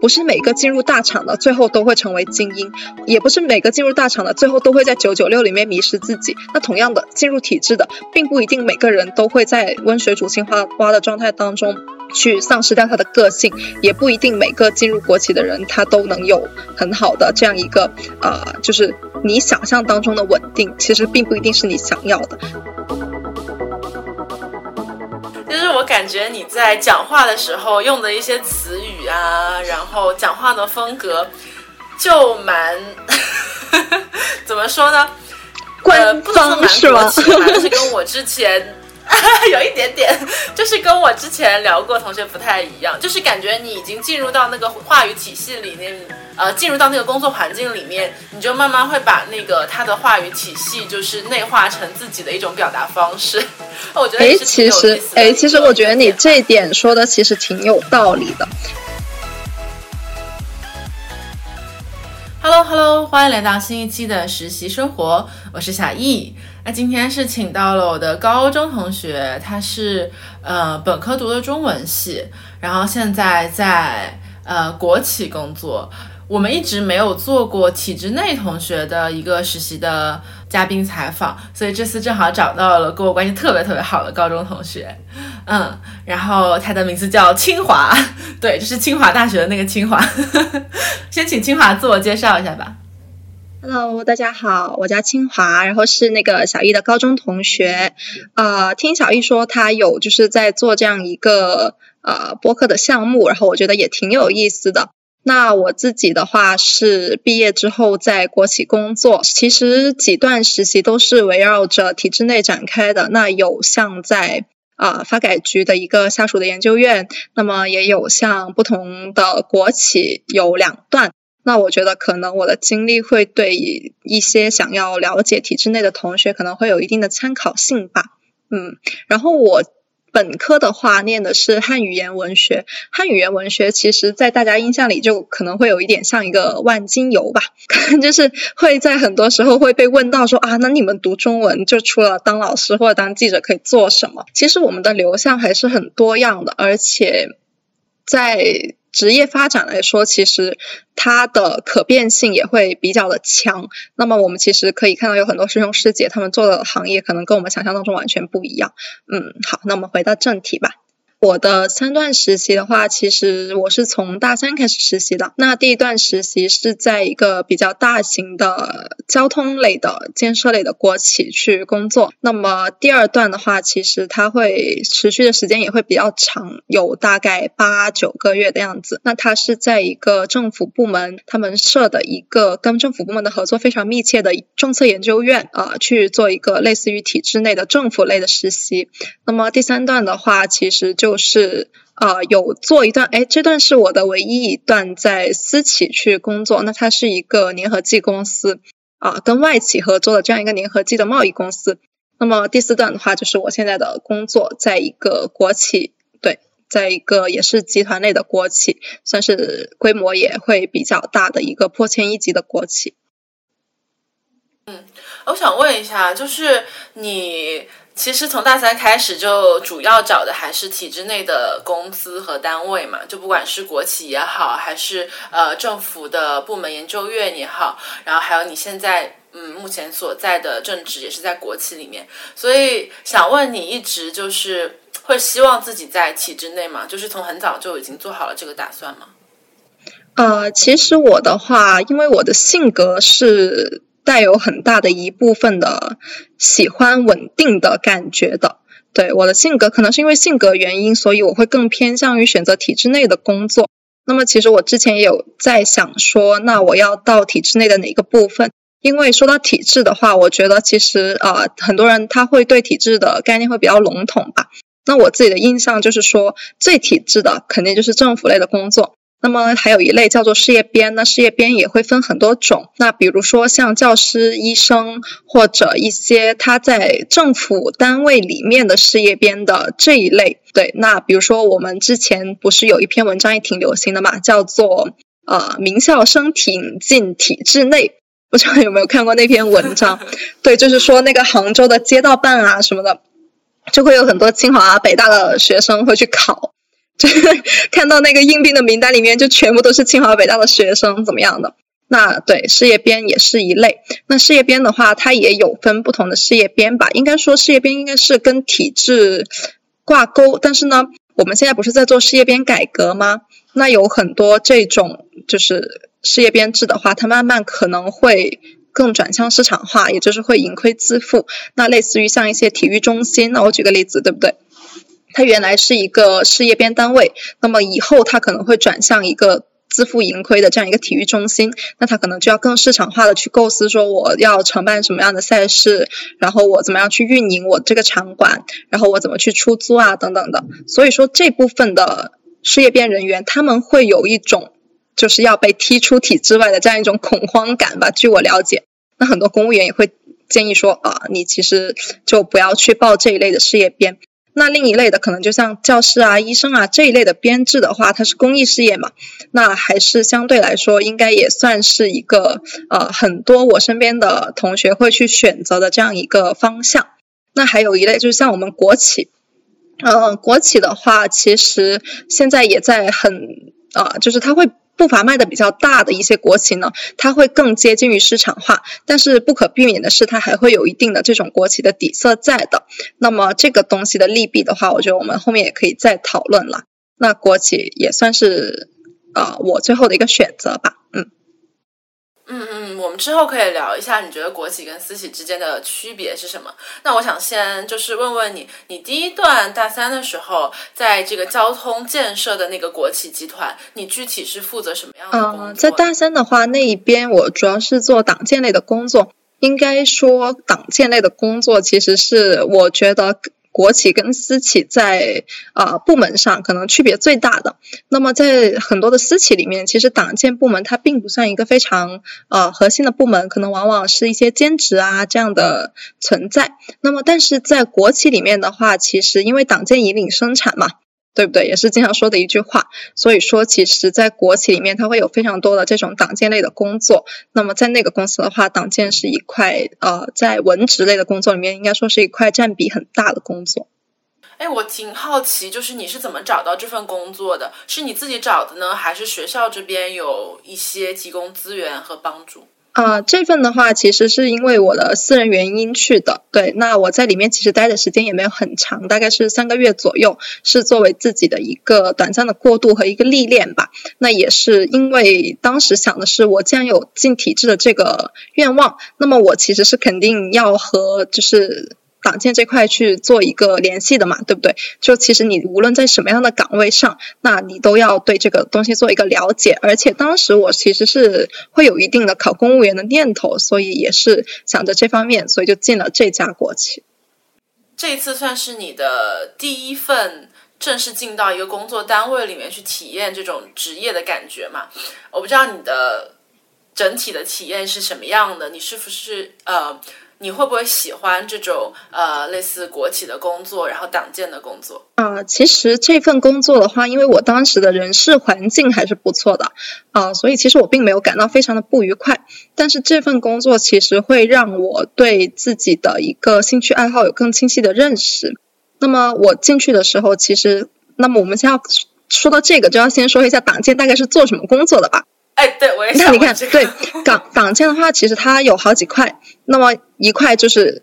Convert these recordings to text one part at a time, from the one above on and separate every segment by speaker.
Speaker 1: 不是每个进入大厂的最后都会成为精英，也不是每个进入大厂的最后都会在九九六里面迷失自己。那同样的，进入体制的，并不一定每个人都会在温水煮青蛙的状态当中去丧失掉他的个性，也不一定每个进入国企的人他都能有很好的这样一个呃，就是你想象当中的稳定，其实并不一定是你想要的。
Speaker 2: 就是我感觉你在讲话的时候用的一些词语啊，然后讲话的风格就蛮 怎么说呢？
Speaker 1: 官方是吗？
Speaker 2: 就是跟我之前 有一点点，就是跟我之前聊过同学不太一样，就是感觉你已经进入到那个话语体系里面。呃，进入到那个工作环境里面，你就慢慢会把那个他的话语体系，就是内化成自己的一种表达方式。我觉得哎，
Speaker 1: 其实哎，其实我觉得你这一点说的其实挺有道理的。
Speaker 2: Hello Hello，欢迎来到新一期的实习生活，我是小易。那今天是请到了我的高中同学，他是呃本科读的中文系，然后现在在呃国企工作。我们一直没有做过体制内同学的一个实习的嘉宾采访，所以这次正好找到了跟我关系特别特别好的高中同学，嗯，然后他的名字叫清华，对，就是清华大学的那个清华。先请清华自我介绍一下吧。
Speaker 1: Hello，大家好，我叫清华，然后是那个小易的高中同学。呃，听小易说他有就是在做这样一个呃播客的项目，然后我觉得也挺有意思的。那我自己的话是毕业之后在国企工作，其实几段实习都是围绕着体制内展开的。那有像在啊发改局的一个下属的研究院，那么也有像不同的国企有两段。那我觉得可能我的经历会对一些想要了解体制内的同学可能会有一定的参考性吧。嗯，然后我。本科的话念的是汉语言文学，汉语言文学其实，在大家印象里就可能会有一点像一个万金油吧，可 能就是会在很多时候会被问到说啊，那你们读中文就除了当老师或者当记者可以做什么？其实我们的流向还是很多样的，而且在。职业发展来说，其实它的可变性也会比较的强。那么我们其实可以看到，有很多师兄师姐他们做的行业，可能跟我们想象当中完全不一样。嗯，好，那我们回到正题吧。我的三段实习的话，其实我是从大三开始实习的。那第一段实习是在一个比较大型的交通类的建设类的国企去工作。那么第二段的话，其实它会持续的时间也会比较长，有大概八九个月的样子。那它是在一个政府部门，他们设的一个跟政府部门的合作非常密切的政策研究院啊，去做一个类似于体制内的政府类的实习。那么第三段的话，其实就是呃有做一段，哎，这段是我的唯一一段在私企去工作，那它是一个粘合剂公司啊，跟外企合作的这样一个粘合剂的贸易公司。那么第四段的话，就是我现在的工作，在一个国企，对，在一个也是集团类的国企，算是规模也会比较大的一个破千亿级的国企。
Speaker 2: 嗯，我想问一下，就是你。其实从大三开始就主要找的还是体制内的公司和单位嘛，就不管是国企也好，还是呃政府的部门研究院也好，然后还有你现在嗯目前所在的政职也是在国企里面，所以想问你一直就是会希望自己在体制内嘛？就是从很早就已经做好了这个打算吗？
Speaker 1: 呃，其实我的话，因为我的性格是。带有很大的一部分的喜欢稳定的感觉的，对我的性格可能是因为性格原因，所以我会更偏向于选择体制内的工作。那么其实我之前也有在想说，那我要到体制内的哪个部分？因为说到体制的话，我觉得其实呃很多人他会对体制的概念会比较笼统吧。那我自己的印象就是说，最体制的肯定就是政府类的工作。那么还有一类叫做事业编，那事业编也会分很多种。那比如说像教师、医生或者一些他在政府单位里面的事业编的这一类。对，那比如说我们之前不是有一篇文章也挺流行的嘛，叫做呃名校生挺进体制内，不知道有没有看过那篇文章？对，就是说那个杭州的街道办啊什么的，就会有很多清华、北大的学生会去考。就 看到那个应聘的名单里面就全部都是清华北大的学生，怎么样的？那对事业编也是一类。那事业编的话，它也有分不同的事业编吧。应该说事业编应该是跟体制挂钩，但是呢，我们现在不是在做事业编改革吗？那有很多这种就是事业编制的话，它慢慢可能会更转向市场化，也就是会盈亏自负。那类似于像一些体育中心，那我举个例子，对不对？它原来是一个事业编单位，那么以后它可能会转向一个。自负盈亏的这样一个体育中心，那他可能就要更市场化的去构思，说我要承办什么样的赛事，然后我怎么样去运营我这个场馆，然后我怎么去出租啊等等的。所以说这部分的事业编人员，他们会有一种就是要被踢出体制外的这样一种恐慌感吧。据我了解，那很多公务员也会建议说啊，你其实就不要去报这一类的事业编。那另一类的可能就像教师啊、医生啊这一类的编制的话，它是公益事业嘛，那还是相对来说应该也算是一个呃很多我身边的同学会去选择的这样一个方向。那还有一类就是像我们国企，呃，国企的话其实现在也在很啊，就是它会。步伐迈的比较大的一些国企呢，它会更接近于市场化，但是不可避免的是，它还会有一定的这种国企的底色在的。那么这个东西的利弊的话，我觉得我们后面也可以再讨论了。那国企也算是呃我最后的一个选择吧，嗯。
Speaker 2: 嗯嗯，我们之后可以聊一下，你觉得国企跟私企之间的区别是什么？那我想先就是问问你，你第一段大三的时候，在这个交通建设的那个国企集团，你具体是负责什么样的工作？
Speaker 1: 在大三的话，那一边我主要是做党建类的工作。应该说，党建类的工作其实是我觉得。国企跟私企在啊部门上可能区别最大的。那么在很多的私企里面，其实党建部门它并不算一个非常呃核心的部门，可能往往是一些兼职啊这样的存在。那么但是在国企里面的话，其实因为党建引领生产嘛。对不对？也是经常说的一句话。所以说，其实，在国企里面，它会有非常多的这种党建类的工作。那么，在那个公司的话，党建是一块呃，在文职类的工作里面，应该说是一块占比很大的工作。
Speaker 2: 哎，我挺好奇，就是你是怎么找到这份工作的？是你自己找的呢，还是学校这边有一些提供资源和帮助？
Speaker 1: 啊，这份的话其实是因为我的私人原因去的。对，那我在里面其实待的时间也没有很长，大概是三个月左右，是作为自己的一个短暂的过渡和一个历练吧。那也是因为当时想的是，我既然有进体制的这个愿望，那么我其实是肯定要和就是。党建这块去做一个联系的嘛，对不对？就其实你无论在什么样的岗位上，那你都要对这个东西做一个了解。而且当时我其实是会有一定的考公务员的念头，所以也是想着这方面，所以就进了这家国企。
Speaker 2: 这一次算是你的第一份正式进到一个工作单位里面去体验这种职业的感觉嘛？我不知道你的整体的体验是什么样的，你是不是呃？你会不会喜欢这种呃类似国企的工作，然后党建的工作？
Speaker 1: 啊，其实这份工作的话，因为我当时的人事环境还是不错的啊，所以其实我并没有感到非常的不愉快。但是这份工作其实会让我对自己的一个兴趣爱好有更清晰的认识。那么我进去的时候，其实，那么我们先要说到这个，就要先说一下党建大概是做什么工作的吧。
Speaker 2: 哎，对，我也想。
Speaker 1: 那你看，对党党建的话，其实它有好几块。那么一块就是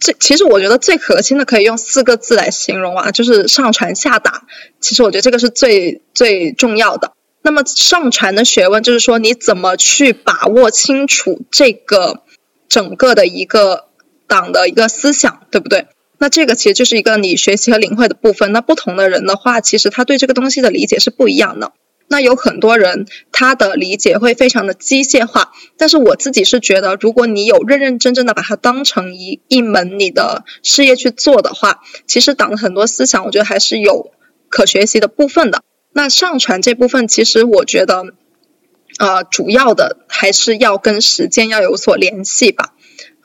Speaker 1: 最，其实我觉得最核心的可以用四个字来形容啊，就是上传下达。其实我觉得这个是最最重要的。那么上传的学问就是说，你怎么去把握清楚这个整个的一个党的一个思想，对不对？那这个其实就是一个你学习和领会的部分。那不同的人的话，其实他对这个东西的理解是不一样的。那有很多人，他的理解会非常的机械化，但是我自己是觉得，如果你有认认真真的把它当成一一门你的事业去做的话，其实党的很多思想，我觉得还是有可学习的部分的。那上传这部分，其实我觉得，呃，主要的还是要跟实践要有所联系吧。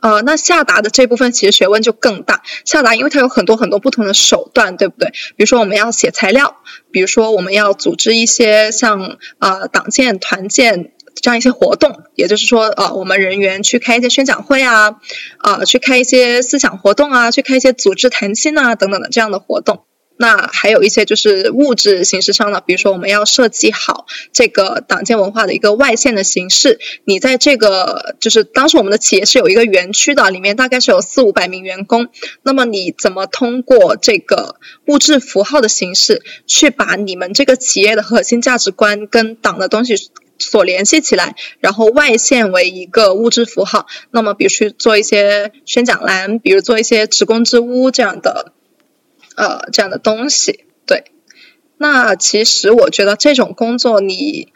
Speaker 1: 呃，那下达的这部分其实学问就更大。下达，因为它有很多很多不同的手段，对不对？比如说我们要写材料，比如说我们要组织一些像呃党建、团建这样一些活动，也就是说呃我们人员去开一些宣讲会啊，呃去开一些思想活动啊，去开一些组织谈心啊等等的这样的活动。那还有一些就是物质形式上的，比如说我们要设计好这个党建文化的一个外线的形式。你在这个就是当时我们的企业是有一个园区的，里面大概是有四五百名员工。那么你怎么通过这个物质符号的形式，去把你们这个企业的核心价值观跟党的东西所联系起来，然后外线为一个物质符号？那么比如去做一些宣讲栏，比如做一些职工之屋这样的。呃，这样的东西，对。那其实我觉得这种工作，你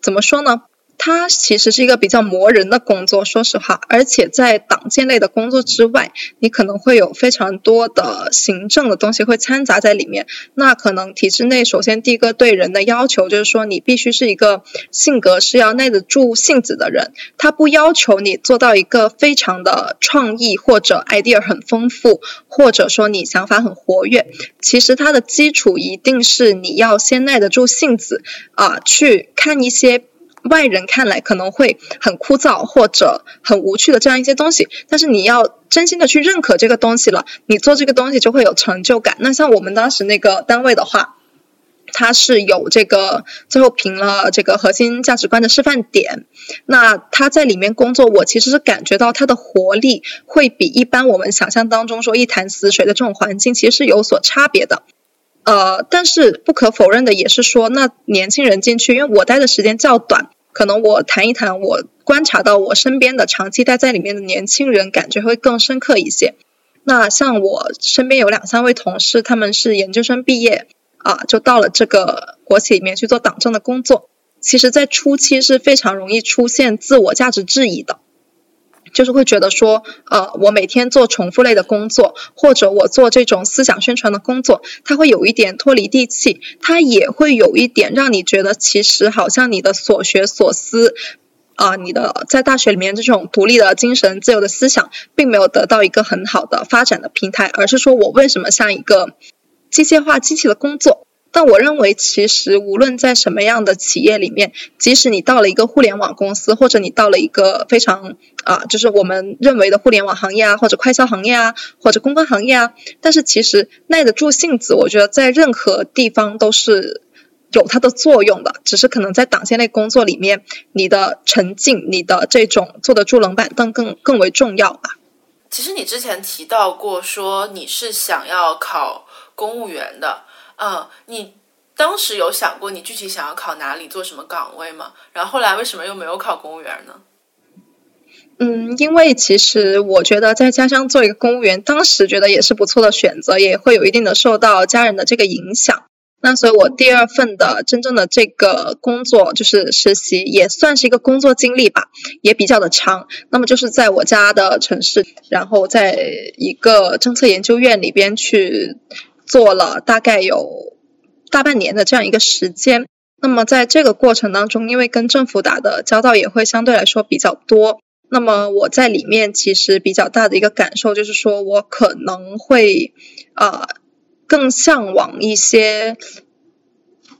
Speaker 1: 怎么说呢？它其实是一个比较磨人的工作，说实话，而且在党建类的工作之外，你可能会有非常多的行政的东西会掺杂在里面。那可能体制内，首先第一个对人的要求就是说，你必须是一个性格是要耐得住性子的人。他不要求你做到一个非常的创意或者 idea 很丰富，或者说你想法很活跃。其实它的基础一定是你要先耐得住性子啊，去看一些。外人看来可能会很枯燥或者很无趣的这样一些东西，但是你要真心的去认可这个东西了，你做这个东西就会有成就感。那像我们当时那个单位的话，它是有这个最后评了这个核心价值观的示范点，那他在里面工作，我其实是感觉到他的活力会比一般我们想象当中说一潭死水的这种环境其实是有所差别的。呃，但是不可否认的也是说，那年轻人进去，因为我待的时间较短，可能我谈一谈，我观察到我身边的长期待在里面的年轻人，感觉会更深刻一些。那像我身边有两三位同事，他们是研究生毕业啊，就到了这个国企里面去做党政的工作，其实在初期是非常容易出现自我价值质疑的。就是会觉得说，呃，我每天做重复类的工作，或者我做这种思想宣传的工作，它会有一点脱离地气，它也会有一点让你觉得，其实好像你的所学所思，啊，你的在大学里面这种独立的精神、自由的思想，并没有得到一个很好的发展的平台，而是说我为什么像一个机械化机器的工作？但我认为，其实无论在什么样的企业里面，即使你到了一个互联网公司，或者你到了一个非常啊，就是我们认为的互联网行业啊，或者快销行业啊，或者公关行业啊，但是其实耐得住性子，我觉得在任何地方都是有它的作用的。只是可能在党建类工作里面，你的沉静，你的这种坐得住冷板凳更更为重要吧。
Speaker 2: 其实你之前提到过，说你是想要考公务员的。嗯，你当时有想过你具体想要考哪里做什么岗位吗？然后后来为什么又没有考公务员呢？
Speaker 1: 嗯，因为其实我觉得在家乡做一个公务员，当时觉得也是不错的选择，也会有一定的受到家人的这个影响。那所以我第二份的真正的这个工作就是实习，也算是一个工作经历吧，也比较的长。那么就是在我家的城市，然后在一个政策研究院里边去。做了大概有大半年的这样一个时间，那么在这个过程当中，因为跟政府打的交道也会相对来说比较多，那么我在里面其实比较大的一个感受就是说，我可能会啊更向往一些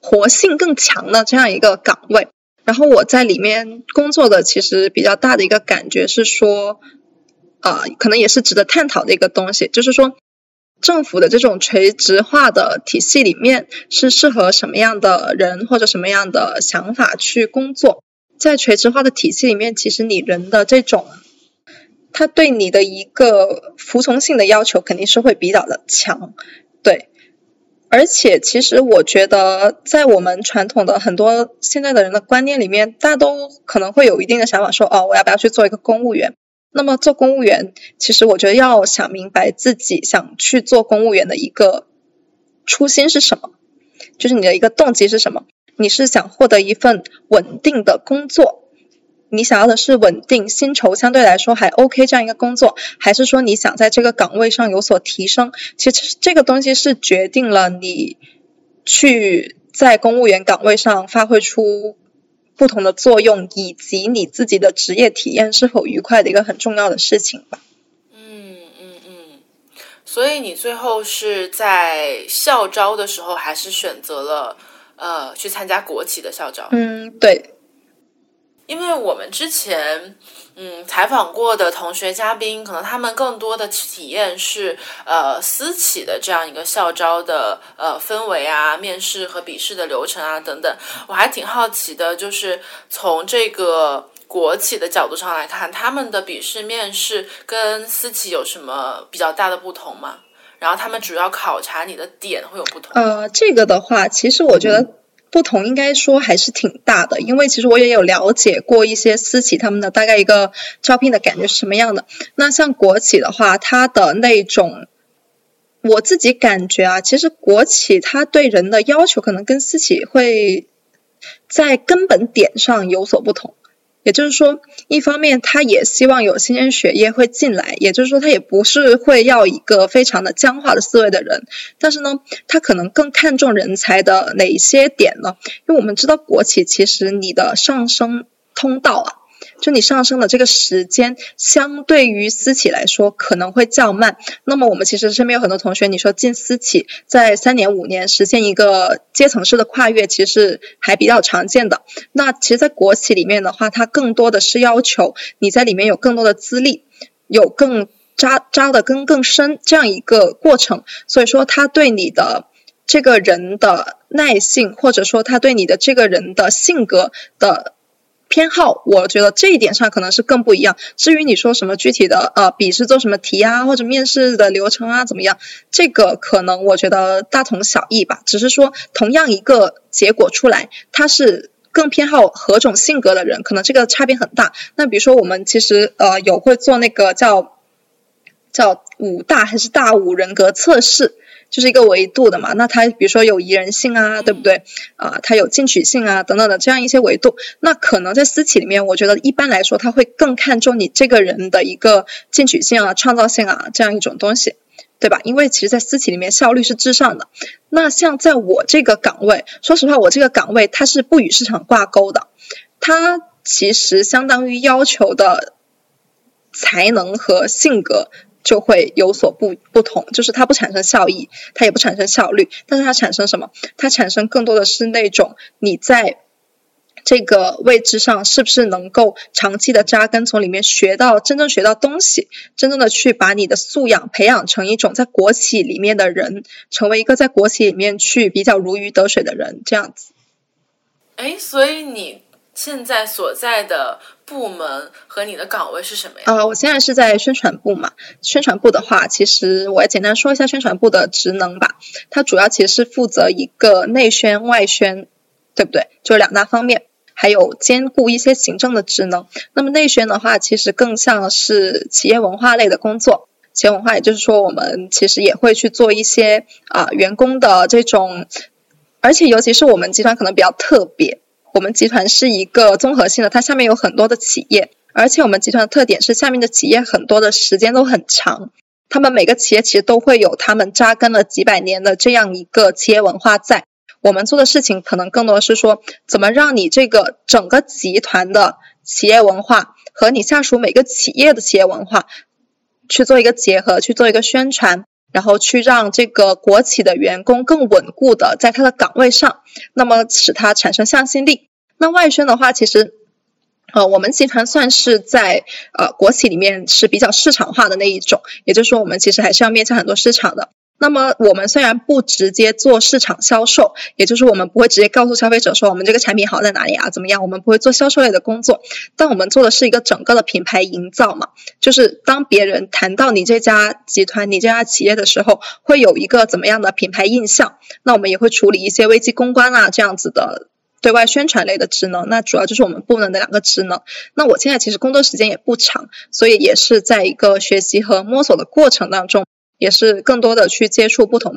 Speaker 1: 活性更强的这样一个岗位，然后我在里面工作的其实比较大的一个感觉是说，啊可能也是值得探讨的一个东西，就是说。政府的这种垂直化的体系里面是适合什么样的人或者什么样的想法去工作？在垂直化的体系里面，其实你人的这种，他对你的一个服从性的要求肯定是会比较的强，对。而且，其实我觉得，在我们传统的很多现在的人的观念里面，大家都可能会有一定的想法，说哦，我要不要去做一个公务员？那么做公务员，其实我觉得要想明白自己想去做公务员的一个初心是什么，就是你的一个动机是什么？你是想获得一份稳定的工作，你想要的是稳定、薪酬相对来说还 OK 这样一个工作，还是说你想在这个岗位上有所提升？其实这个东西是决定了你去在公务员岗位上发挥出。不同的作用，以及你自己的职业体验是否愉快的一个很重要的事情吧。
Speaker 2: 嗯嗯嗯。所以你最后是在校招的时候，还是选择了呃去参加国企的校招？
Speaker 1: 嗯，对。
Speaker 2: 因为我们之前嗯采访过的同学嘉宾，可能他们更多的体验是呃私企的这样一个校招的呃氛围啊、面试和笔试的流程啊等等。我还挺好奇的，就是从这个国企的角度上来看，他们的笔试、面试跟私企有什么比较大的不同吗？然后他们主要考察你的点会有不同。
Speaker 1: 呃，这个的话，其实我觉得。不同应该说还是挺大的，因为其实我也有了解过一些私企他们的大概一个招聘的感觉是什么样的。那像国企的话，它的那种，我自己感觉啊，其实国企它对人的要求可能跟私企会在根本点上有所不同。也就是说，一方面他也希望有新鲜血液会进来，也就是说他也不是会要一个非常的僵化的思维的人，但是呢，他可能更看重人才的哪些点呢？因为我们知道国企其实你的上升通道啊。就你上升的这个时间，相对于私企来说可能会较慢。那么我们其实身边有很多同学，你说进私企，在三年五年实现一个阶层式的跨越，其实还比较常见的。那其实，在国企里面的话，它更多的是要求你在里面有更多的资历，有更扎扎的根更深这样一个过程。所以说，他对你的这个人的耐性，或者说他对你的这个人的性格的。偏好，我觉得这一点上可能是更不一样。至于你说什么具体的呃笔试做什么题啊，或者面试的流程啊怎么样，这个可能我觉得大同小异吧。只是说同样一个结果出来，他是更偏好何种性格的人，可能这个差别很大。那比如说我们其实呃有会做那个叫叫五大还是大五人格测试。就是一个维度的嘛，那它比如说有宜人性啊，对不对？啊，它有进取性啊，等等的这样一些维度。那可能在私企里面，我觉得一般来说，他会更看重你这个人的一个进取性啊、创造性啊这样一种东西，对吧？因为其实，在私企里面，效率是至上的。那像在我这个岗位，说实话，我这个岗位它是不与市场挂钩的，它其实相当于要求的才能和性格。就会有所不不同，就是它不产生效益，它也不产生效率，但是它产生什么？它产生更多的是那种你在这个位置上是不是能够长期的扎根，从里面学到真正学到东西，真正的去把你的素养培养成一种在国企里面的人，成为一个在国企里面去比较如鱼得水的人，这样子。
Speaker 2: 哎，所以你。现在所在的部门和你的岗位是什么呀？
Speaker 1: 呃，我现在是在宣传部嘛。宣传部的话，其实我也简单说一下宣传部的职能吧。它主要其实是负责一个内宣外宣，对不对？就两大方面，还有兼顾一些行政的职能。那么内宣的话，其实更像是企业文化类的工作。企业文化，也就是说，我们其实也会去做一些啊员工的这种，而且尤其是我们集团可能比较特别。我们集团是一个综合性的，它下面有很多的企业，而且我们集团的特点是下面的企业很多的时间都很长，他们每个企业其实都会有他们扎根了几百年的这样一个企业文化在。我们做的事情可能更多的是说，怎么让你这个整个集团的企业文化和你下属每个企业的企业文化去做一个结合，去做一个宣传。然后去让这个国企的员工更稳固的在他的岗位上，那么使他产生向心力。那外宣的话，其实，呃，我们集团算是在呃国企里面是比较市场化的那一种，也就是说，我们其实还是要面向很多市场的。那么我们虽然不直接做市场销售，也就是我们不会直接告诉消费者说我们这个产品好在哪里啊，怎么样？我们不会做销售类的工作，但我们做的是一个整个的品牌营造嘛。就是当别人谈到你这家集团、你这家企业的时候，会有一个怎么样的品牌印象？那我们也会处理一些危机公关啊这样子的对外宣传类的职能。那主要就是我们部门的两个职能。那我现在其实工作时间也不长，所以也是在一个学习和摸索的过程当中。也是更多的去接触不同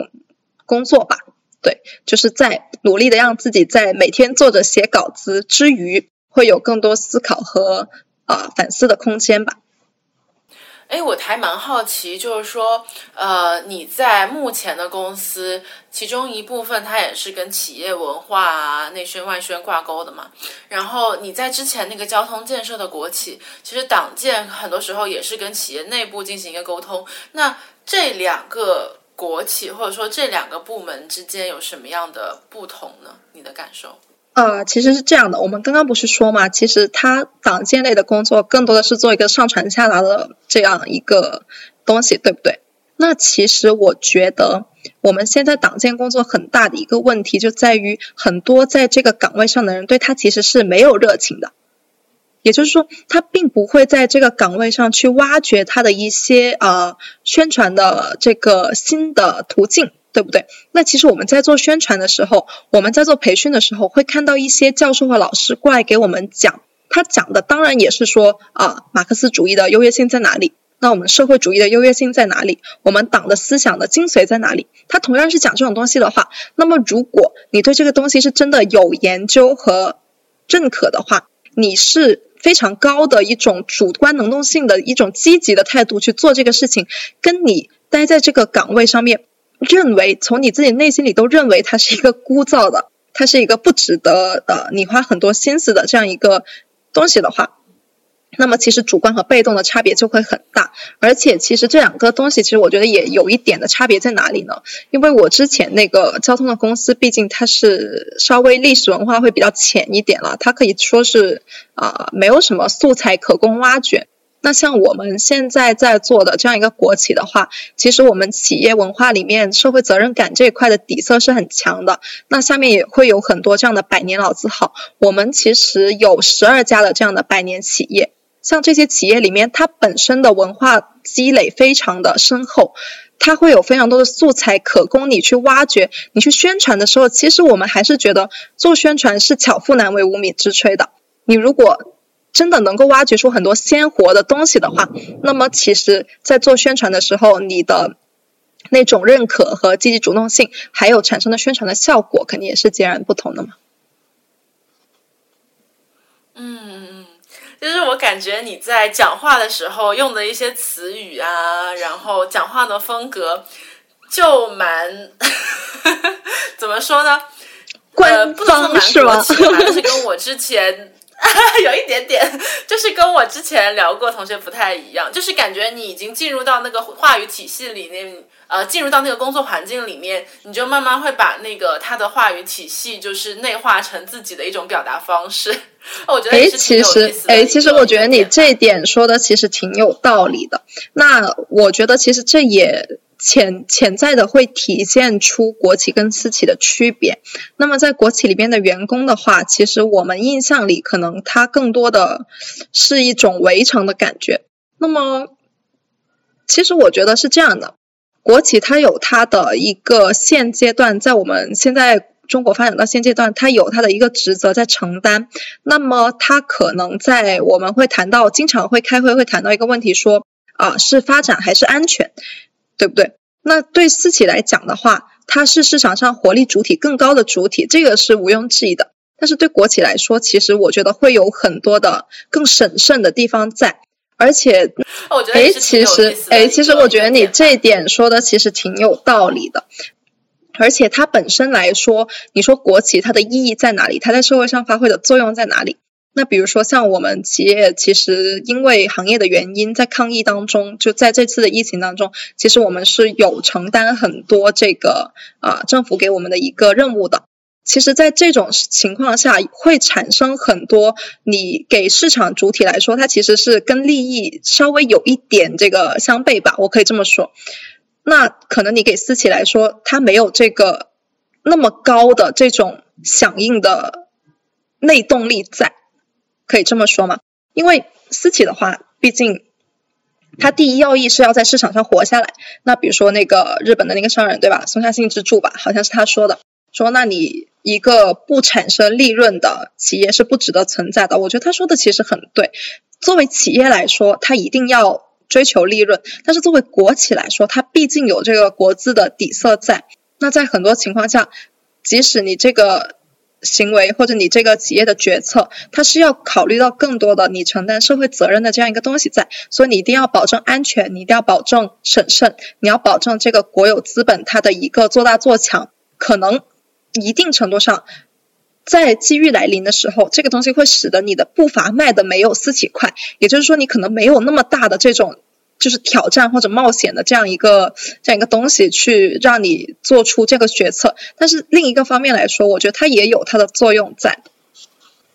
Speaker 1: 工作吧，对，就是在努力的让自己在每天做着写稿子之余，会有更多思考和啊反思的空间吧。
Speaker 2: 哎，我还蛮好奇，就是说，呃，你在目前的公司，其中一部分它也是跟企业文化啊、内宣外宣挂钩的嘛。然后你在之前那个交通建设的国企，其实党建很多时候也是跟企业内部进行一个沟通。那这两个国企或者说这两个部门之间有什么样的不同呢？你的感受？
Speaker 1: 呃，其实是这样的，我们刚刚不是说嘛，其实他党建类的工作更多的是做一个上传下达的这样一个东西，对不对？那其实我觉得我们现在党建工作很大的一个问题就在于，很多在这个岗位上的人对他其实是没有热情的，也就是说，他并不会在这个岗位上去挖掘他的一些呃宣传的这个新的途径。对不对？那其实我们在做宣传的时候，我们在做培训的时候，会看到一些教授和老师过来给我们讲，他讲的当然也是说啊，马克思主义的优越性在哪里？那我们社会主义的优越性在哪里？我们党的思想的精髓在哪里？他同样是讲这种东西的话，那么如果你对这个东西是真的有研究和认可的话，你是非常高的一种主观能动性的一种积极的态度去做这个事情，跟你待在这个岗位上面。认为从你自己内心里都认为它是一个枯燥的，它是一个不值得呃你花很多心思的这样一个东西的话，那么其实主观和被动的差别就会很大。而且其实这两个东西其实我觉得也有一点的差别在哪里呢？因为我之前那个交通的公司，毕竟它是稍微历史文化会比较浅一点了，它可以说是啊没有什么素材可供挖掘。那像我们现在在做的这样一个国企的话，其实我们企业文化里面社会责任感这一块的底色是很强的。那下面也会有很多这样的百年老字号。我们其实有十二家的这样的百年企业，像这些企业里面，它本身的文化积累非常的深厚，它会有非常多的素材可供你去挖掘。你去宣传的时候，其实我们还是觉得做宣传是巧妇难为无米之炊的。你如果真的能够挖掘出很多鲜活的东西的话，那么其实，在做宣传的时候，你的那种认可和积极主动性，还有产生的宣传的效果，肯定也是截然不同的嘛。
Speaker 2: 嗯嗯，就是我感觉你在讲话的时候用的一些词语啊，然后讲话的风格，就蛮 怎么说呢？
Speaker 1: 官方是吗？
Speaker 2: 就是跟我之前。有一点点，就是跟我之前聊过同学不太一样，就是感觉你已经进入到那个话语体系里面，呃，进入到那个工作环境里面，你就慢慢会把那个他的话语体系，就是内化成自己的一种表达方式。我觉得哎，
Speaker 1: 其实哎，其实我觉得你这一点说的其实挺有道理的。那我觉得其实这也。潜潜在的会体现出国企跟私企的区别。那么在国企里边的员工的话，其实我们印象里可能他更多的是一种围城的感觉。那么其实我觉得是这样的，国企它有它的一个现阶段，在我们现在中国发展到现阶段，它有它的一个职责在承担。那么它可能在我们会谈到，经常会开会会谈到一个问题，说啊是发展还是安全？对不对？那对私企来讲的话，它是市场上活力主体更高的主体，这个是毋庸置疑的。但是对国企来说，其实我觉得会有很多的更审慎的地方在。而且，哎，其实，哎，其实我觉得你这点说的其实挺有道理的。而且它本身来说，你说国企它的意义在哪里？它在社会上发挥的作用在哪里？那比如说，像我们企业，其实因为行业的原因，在抗疫当中，就在这次的疫情当中，其实我们是有承担很多这个啊政府给我们的一个任务的。其实，在这种情况下，会产生很多你给市场主体来说，它其实是跟利益稍微有一点这个相悖吧，我可以这么说。那可能你给私企来说，它没有这个那么高的这种响应的内动力在。可以这么说吗？因为私企的话，毕竟它第一要义是要在市场上活下来。那比如说那个日本的那个商人，对吧？松下幸之助吧，好像是他说的，说那你一个不产生利润的企业是不值得存在的。我觉得他说的其实很对。作为企业来说，它一定要追求利润，但是作为国企来说，它毕竟有这个国资的底色在。那在很多情况下，即使你这个。行为或者你这个企业的决策，它是要考虑到更多的你承担社会责任的这样一个东西在，所以你一定要保证安全，你一定要保证审慎，你要保证这个国有资本它的一个做大做强，可能一定程度上，在机遇来临的时候，这个东西会使得你的步伐迈的没有私企快，也就是说你可能没有那么大的这种就是挑战或者冒险的这样一个这样一个东西，去让你做出这个决策。但是另一个方面来说，我觉得它也有它的作用在。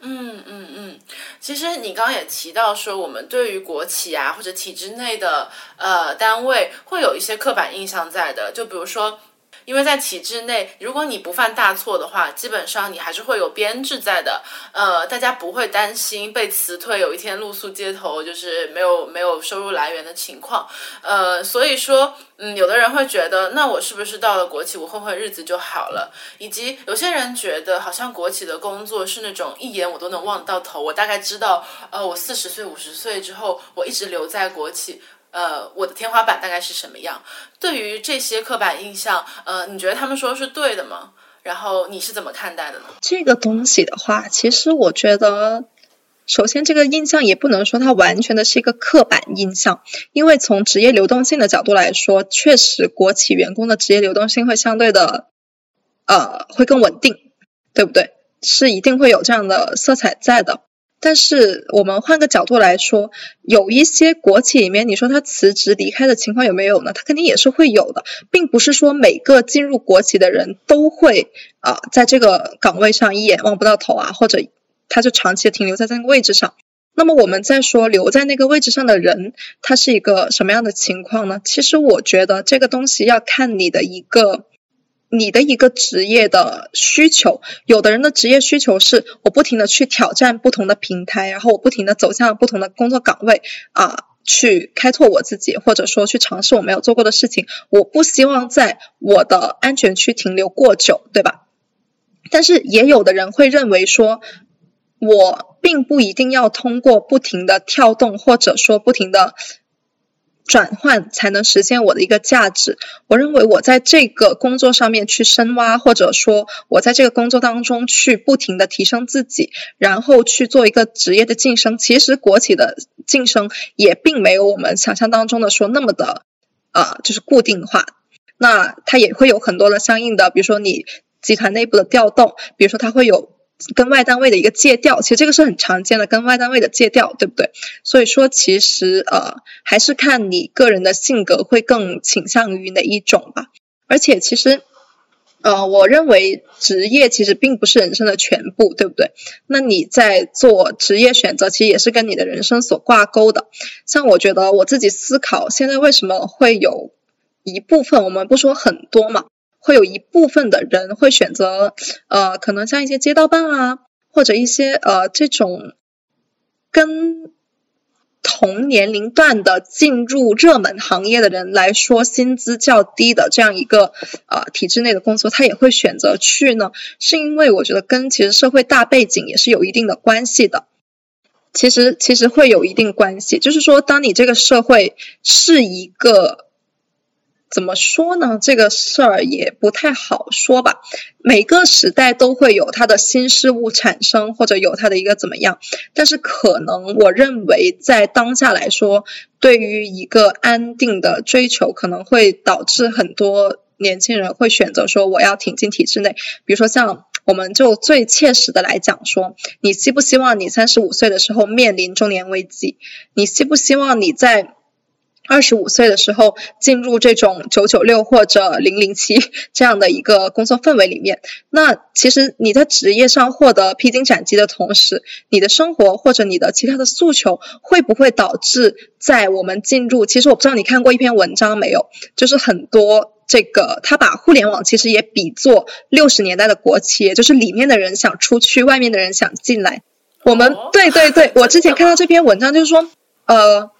Speaker 2: 嗯嗯嗯，其实你刚刚也提到说，我们对于国企啊或者体制内的呃单位会有一些刻板印象在的，就比如说。因为在体制内，如果你不犯大错的话，基本上你还是会有编制在的。呃，大家不会担心被辞退，有一天露宿街头，就是没有没有收入来源的情况。呃，所以说，嗯，有的人会觉得，那我是不是到了国企，我混混日子就好了？以及有些人觉得，好像国企的工作是那种一眼我都能望到头，我大概知道，呃，我四十岁、五十岁之后，我一直留在国企。呃，我的天花板大概是什么样？对于这些刻板印象，呃，你觉得他们说是对的吗？然后你是怎么看待的呢？
Speaker 1: 这个东西的话，其实我觉得，首先这个印象也不能说它完全的是一个刻板印象，因为从职业流动性的角度来说，确实国企员工的职业流动性会相对的，呃，会更稳定，对不对？是一定会有这样的色彩在的。但是我们换个角度来说，有一些国企里面，你说他辞职离开的情况有没有呢？他肯定也是会有的，并不是说每个进入国企的人都会啊，在这个岗位上一眼望不到头啊，或者他就长期停留在那个位置上。那么我们再说留在那个位置上的人，他是一个什么样的情况呢？其实我觉得这个东西要看你的一个。你的一个职业的需求，有的人的职业需求是我不停的去挑战不同的平台，然后我不停的走向不同的工作岗位啊，去开拓我自己，或者说去尝试我没有做过的事情。我不希望在我的安全区停留过久，对吧？但是也有的人会认为说，我并不一定要通过不停的跳动，或者说不停的。转换才能实现我的一个价值。我认为我在这个工作上面去深挖，或者说我在这个工作当中去不停的提升自己，然后去做一个职业的晋升。其实国企的晋升也并没有我们想象当中的说那么的啊，就是固定化。那它也会有很多的相应的，比如说你集团内部的调动，比如说它会有。跟外单位的一个借调，其实这个是很常见的，跟外单位的借调，对不对？所以说，其实呃，还是看你个人的性格会更倾向于哪一种吧。而且，其实呃，我认为职业其实并不是人生的全部，对不对？那你在做职业选择，其实也是跟你的人生所挂钩的。像我觉得我自己思考，现在为什么会有一部分，我们不说很多嘛。会有一部分的人会选择，呃，可能像一些街道办啊，或者一些呃这种跟同年龄段的进入热门行业的人来说，薪资较低的这样一个呃体制内的工作，他也会选择去呢，是因为我觉得跟其实社会大背景也是有一定的关系的。其实其实会有一定关系，就是说，当你这个社会是一个。怎么说呢？这个事儿也不太好说吧。每个时代都会有它的新事物产生，或者有它的一个怎么样。但是可能我认为，在当下来说，对于一个安定的追求，可能会导致很多年轻人会选择说，我要挺进体制内。比如说，像我们就最切实的来讲说，你希不希望你三十五岁的时候面临中年危机？你希不希望你在？二十五岁的时候进入这种九九六或者零零七这样的一个工作氛围里面，那其实你在职业上获得披荆斩棘的同时，你的生活或者你的其他的诉求会不会导致在我们进入？其实我不知道你看过一篇文章没有，就是很多这个他把互联网其实也比作六十年代的国企，就是里面的人想出去，外面的人想进来。我们对对对，我之前看到这篇文章就是说，呃。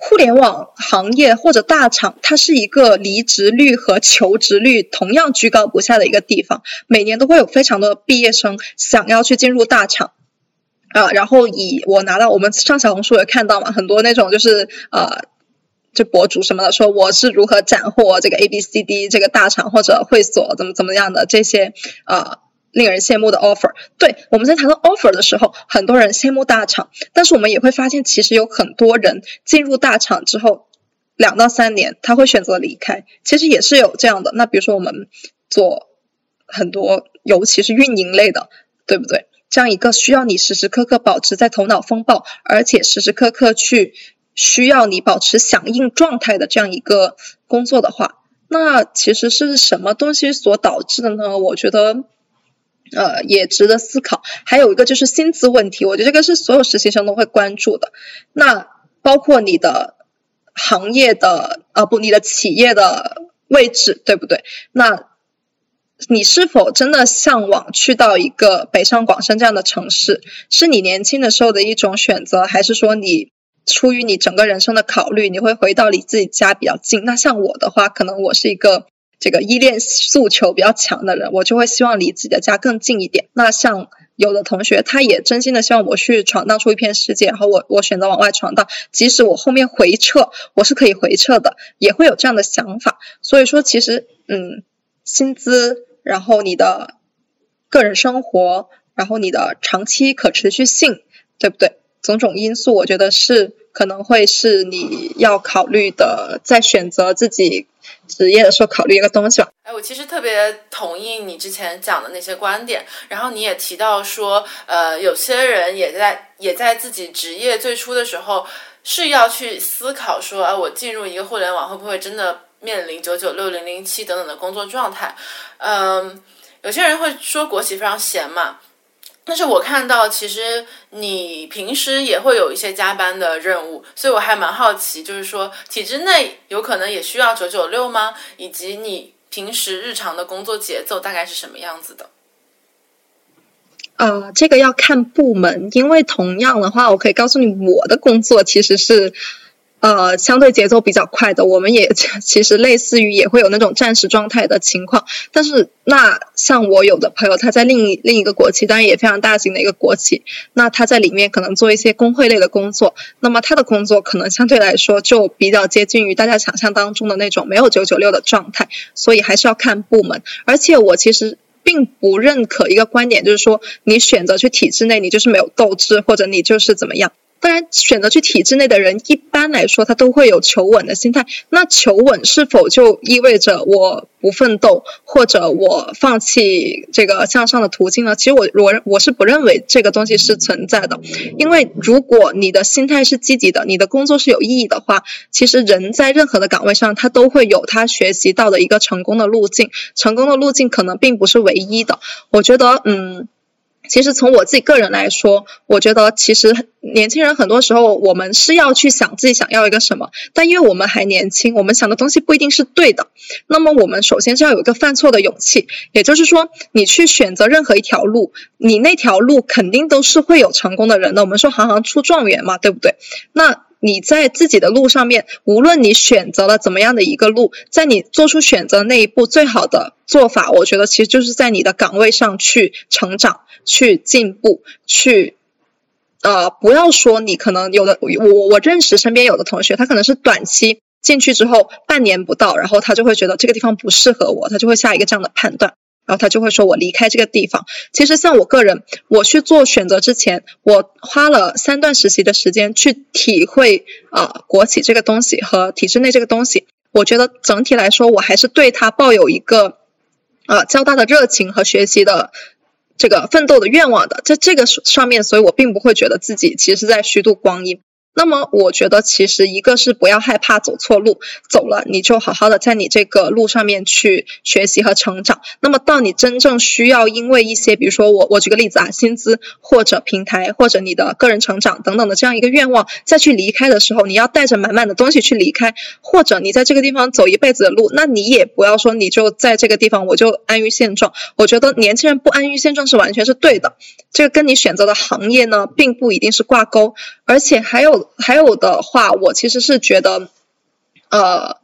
Speaker 1: 互联网行业或者大厂，它是一个离职率和求职率同样居高不下的一个地方。每年都会有非常多的毕业生想要去进入大厂，啊，然后以我拿到我们上小红书也看到嘛，很多那种就是呃，就博主什么的说我是如何斩获这个 A B C D 这个大厂或者会所怎么怎么样的这些呃。令人羡慕的 offer，对我们在谈到 offer 的时候，很多人羡慕大厂，但是我们也会发现，其实有很多人进入大厂之后，两到三年他会选择离开，其实也是有这样的。那比如说我们做很多，尤其是运营类的，对不对？这样一个需要你时时刻刻保持在头脑风暴，而且时时刻刻去需要你保持响应状态的这样一个工作的话，那其实是什么东西所导致的呢？我觉得，呃，也值得思考。还有一个就是薪资问题，我觉得这个是所有实习生都会关注的。那包括你的行业的，呃，不，你的企业的位置，对不对？那你是否真的向往去到一个北上广深这样的城市？是你年轻的时候的一种选择，还是说你？出于你整个人生的考虑，你会回到离自己家比较近。那像我的话，可能我是一个这个依恋诉求比较强的人，我就会希望离自己的家更近一点。那像有的同学，他也真心的希望我去闯荡出一片世界，然后我我选择往外闯荡，即使我后面回撤，我是可以回撤的，也会有这样的想法。所以说，其实嗯，薪资，然后你的个人生活，然后你的长期可持续性，对不对？种种因素，我觉得是可能会是你要考虑的，在选择自己职业的时候考虑一个东西吧。
Speaker 2: 哎，我其实特别同意你之前讲的那些观点，然后你也提到说，呃，有些人也在也在自己职业最初的时候是要去思考说，哎，我进入一个互联网会不会真的面临九九六零零七等等的工作状态？嗯，有些人会说国企非常闲嘛。但是我看到，其实你平时也会有一些加班的任务，所以我还蛮好奇，就是说体制内有可能也需要九九六吗？以及你平时日常的工作节奏大概是什么样子的？
Speaker 1: 呃，这个要看部门，因为同样的话，我可以告诉你，我的工作其实是。呃，相对节奏比较快的，我们也 其实类似于也会有那种战时状态的情况。但是，那像我有的朋友，他在另一另一个国企，当然也非常大型的一个国企，那他在里面可能做一些工会类的工作，那么他的工作可能相对来说就比较接近于大家想象当中的那种没有九九六的状态。所以还是要看部门。而且我其实并不认可一个观点，就是说你选择去体制内，你就是没有斗志，或者你就是怎么样。当然，选择去体制内的人，一般来说他都会有求稳的心态。那求稳是否就意味着我不奋斗，或者我放弃这个向上的途径呢？其实我我我是不认为这个东西是存在的。因为如果你的心态是积极的，你的工作是有意义的话，其实人在任何的岗位上，他都会有他学习到的一个成功的路径。成功的路径可能并不是唯一的。我觉得，嗯。其实从我自己个人来说，我觉得其实年轻人很多时候我们是要去想自己想要一个什么，但因为我们还年轻，我们想的东西不一定是对的。那么我们首先是要有一个犯错的勇气，也就是说，你去选择任何一条路，你那条路肯定都是会有成功的人的。我们说行行出状元嘛，对不对？那。你在自己的路上面，无论你选择了怎么样的一个路，在你做出选择那一步，最好的做法，我觉得其实就是在你的岗位上去成长、去进步、去呃，不要说你可能有的，我我认识身边有的同学，他可能是短期进去之后半年不到，然后他就会觉得这个地方不适合我，他就会下一个这样的判断。然后他就会说：“我离开这个地方。”其实像我个人，我去做选择之前，我花了三段实习的时间去体会啊国企这个东西和体制内这个东西。我觉得整体来说，我还是对他抱有一个啊较大的热情和学习的这个奋斗的愿望的。在这个上面，所以我并不会觉得自己其实在虚度光阴。那么我觉得，其实一个是不要害怕走错路，走了你就好好的在你这个路上面去学习和成长。那么到你真正需要因为一些，比如说我我举个例子啊，薪资或者平台或者你的个人成长等等的这样一个愿望再去离开的时候，你要带着满满的东西去离开。或者你在这个地方走一辈子的路，那你也不要说你就在这个地方我就安于现状。我觉得年轻人不安于现状是完全是对的，这个跟你选择的行业呢并不一定是挂钩，而且还有。还有的话，我其实是觉得，呃，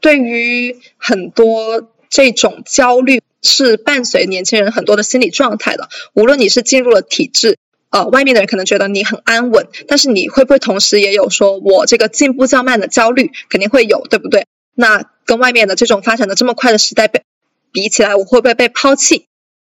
Speaker 1: 对于很多这种焦虑是伴随年轻人很多的心理状态的。无论你是进入了体制，呃，外面的人可能觉得你很安稳，但是你会不会同时也有说我这个进步较慢的焦虑？肯定会有，对不对？那跟外面的这种发展的这么快的时代比比起来，我会不会被抛弃？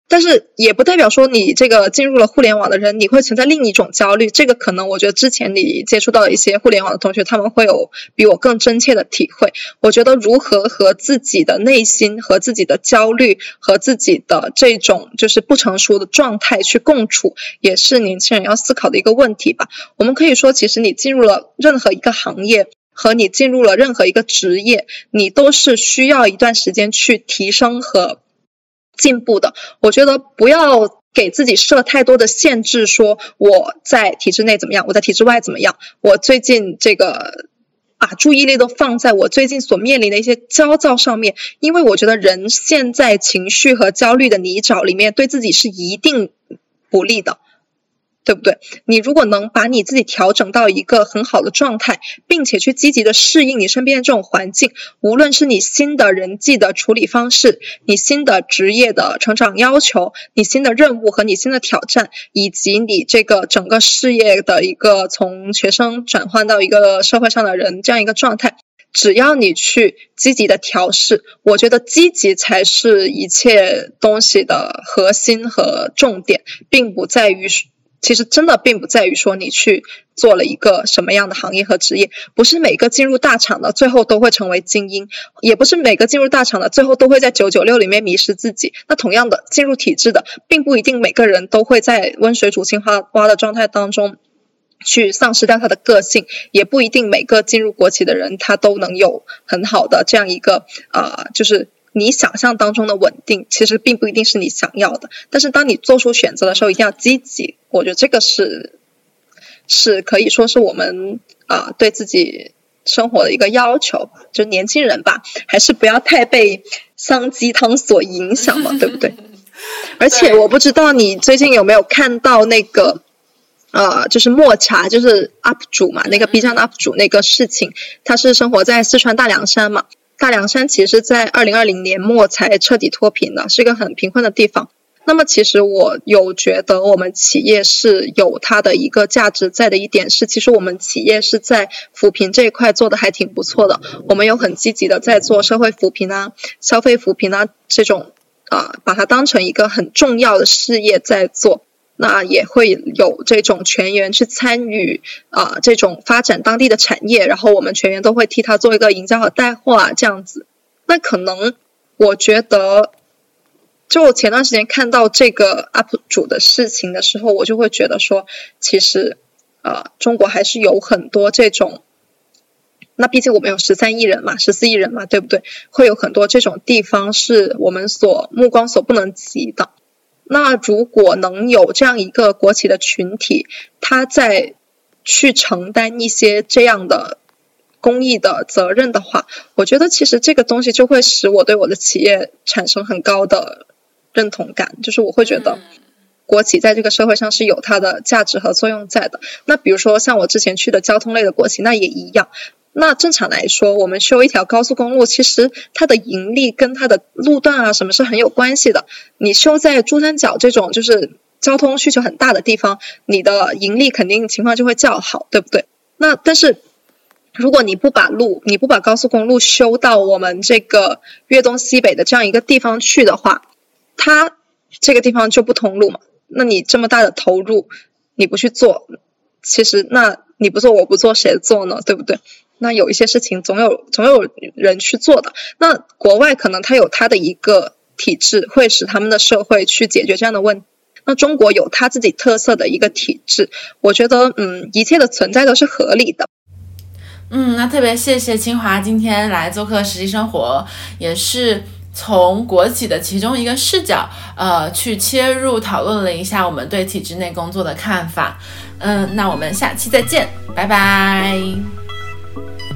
Speaker 1: 但是也不代表说你这个进入了互联网的人，你会存在另一种焦虑。这个可能我觉得之前你接触到一些互联网的同学，他们会有比我更真切的体会。我觉得如何和自己的内心、和自己的焦虑、和自己的这种就是不成熟的状态去共处，也是年轻人要思考的一个问题吧。我们可以说，其实你进入了任何一个行业，和你进入了任何一个职业，你都是需要一段时间去提升和。进步的，我觉得不要给自己设太多的限制，说我在体制内怎么样，我在体制外怎么样。我最近这个把注意力都放在我最近所面临的一些焦躁上面，因为我觉得人现在情绪和焦虑的泥沼里面，对自己是一定不利的。对不对？你如果能把你自己调整到一个很好的状态，并且去积极的适应你身边的这种环境，无论是你新的人际的处理方式，你新的职业的成长要求，你新的任务和你新的挑战，以及你这个整个事业的一个从学生转换到一个社会上的人这样一个状态，只要你去积极的调试，我觉得积极才是一切东西的核心和重点，并不在于。其实真的并不在于说你去做了一个什么样的行业和职业，不是每个进入大厂的最后都会成为精英，也不是每个进入大厂的最后都会在九九六里面迷失自己。那同样的，进入体制的，并不一定每个人都会在温水煮青蛙蛙的状态当中去丧失掉他的个性，也不一定每个进入国企的人他都能有很好的这样一个啊，就是。你想象当中的稳定，其实并不一定是你想要的。但是当你做出选择的时候，一定要积极。我觉得这个是是可以说是我们啊对自己生活的一个要求。就年轻人吧，还是不要太被香鸡汤所影响嘛，对不对？而且我不知道你最近有没有看到那个呃，就是抹茶，就是 UP 主嘛，那个 B 站 UP 主那个事情，他是生活在四川大凉山嘛。大凉山其实，在二零二零年末才彻底脱贫的，是一个很贫困的地方。那么，其实我有觉得，我们企业是有它的一个价值在的一点是，其实我们企业是在扶贫这一块做的还挺不错的。我们有很积极的在做社会扶贫啊、消费扶贫啊这种啊，把它当成一个很重要的事业在做。那也会有这种全员去参与啊，这种发展当地的产业，然后我们全员都会替他做一个营销和带货啊，这样子。那可能我觉得，就我前段时间看到这个 UP 主的事情的时候，我就会觉得说，其实呃，中国还是有很多这种，那毕竟我们有十三亿人嘛，十四亿人嘛，对不对？会有很多这种地方是我们所目光所不能及的。那如果能有这样一个国企的群体，他在去承担一些这样的公益的责任的话，我觉得其实这个东西就会使我对我的企业产生很高的认同感，就是我会觉得国企在这个社会上是有它的价值和作用在的。那比如说像我之前去的交通类的国企，那也一样。那正常来说，我们修一条高速公路，其实它的盈利跟它的路段啊什么是很有关系的。你修在珠三角这种就是交通需求很大的地方，你的盈利肯定情况就会较好，对不对？那但是如果你不把路，你不把高速公路修到我们这个粤东西北的这样一个地方去的话，它这个地方就不通路嘛。那你这么大的投入，你不去做，其实那你不做我不做谁做呢？对不对？那有一些事情总有总有人去做的。那国外可能它有它的一个体制，会使他们的社会去解决这样的问题。那中国有它自己特色的一个体制，我觉得嗯，一切的存在都是合理的。
Speaker 2: 嗯，那特别谢谢清华今天来做客实习生活，也是从国企的其中一个视角，呃，去切入讨论了一下我们对体制内工作的看法。嗯，那我们下期再见，拜拜。Bye.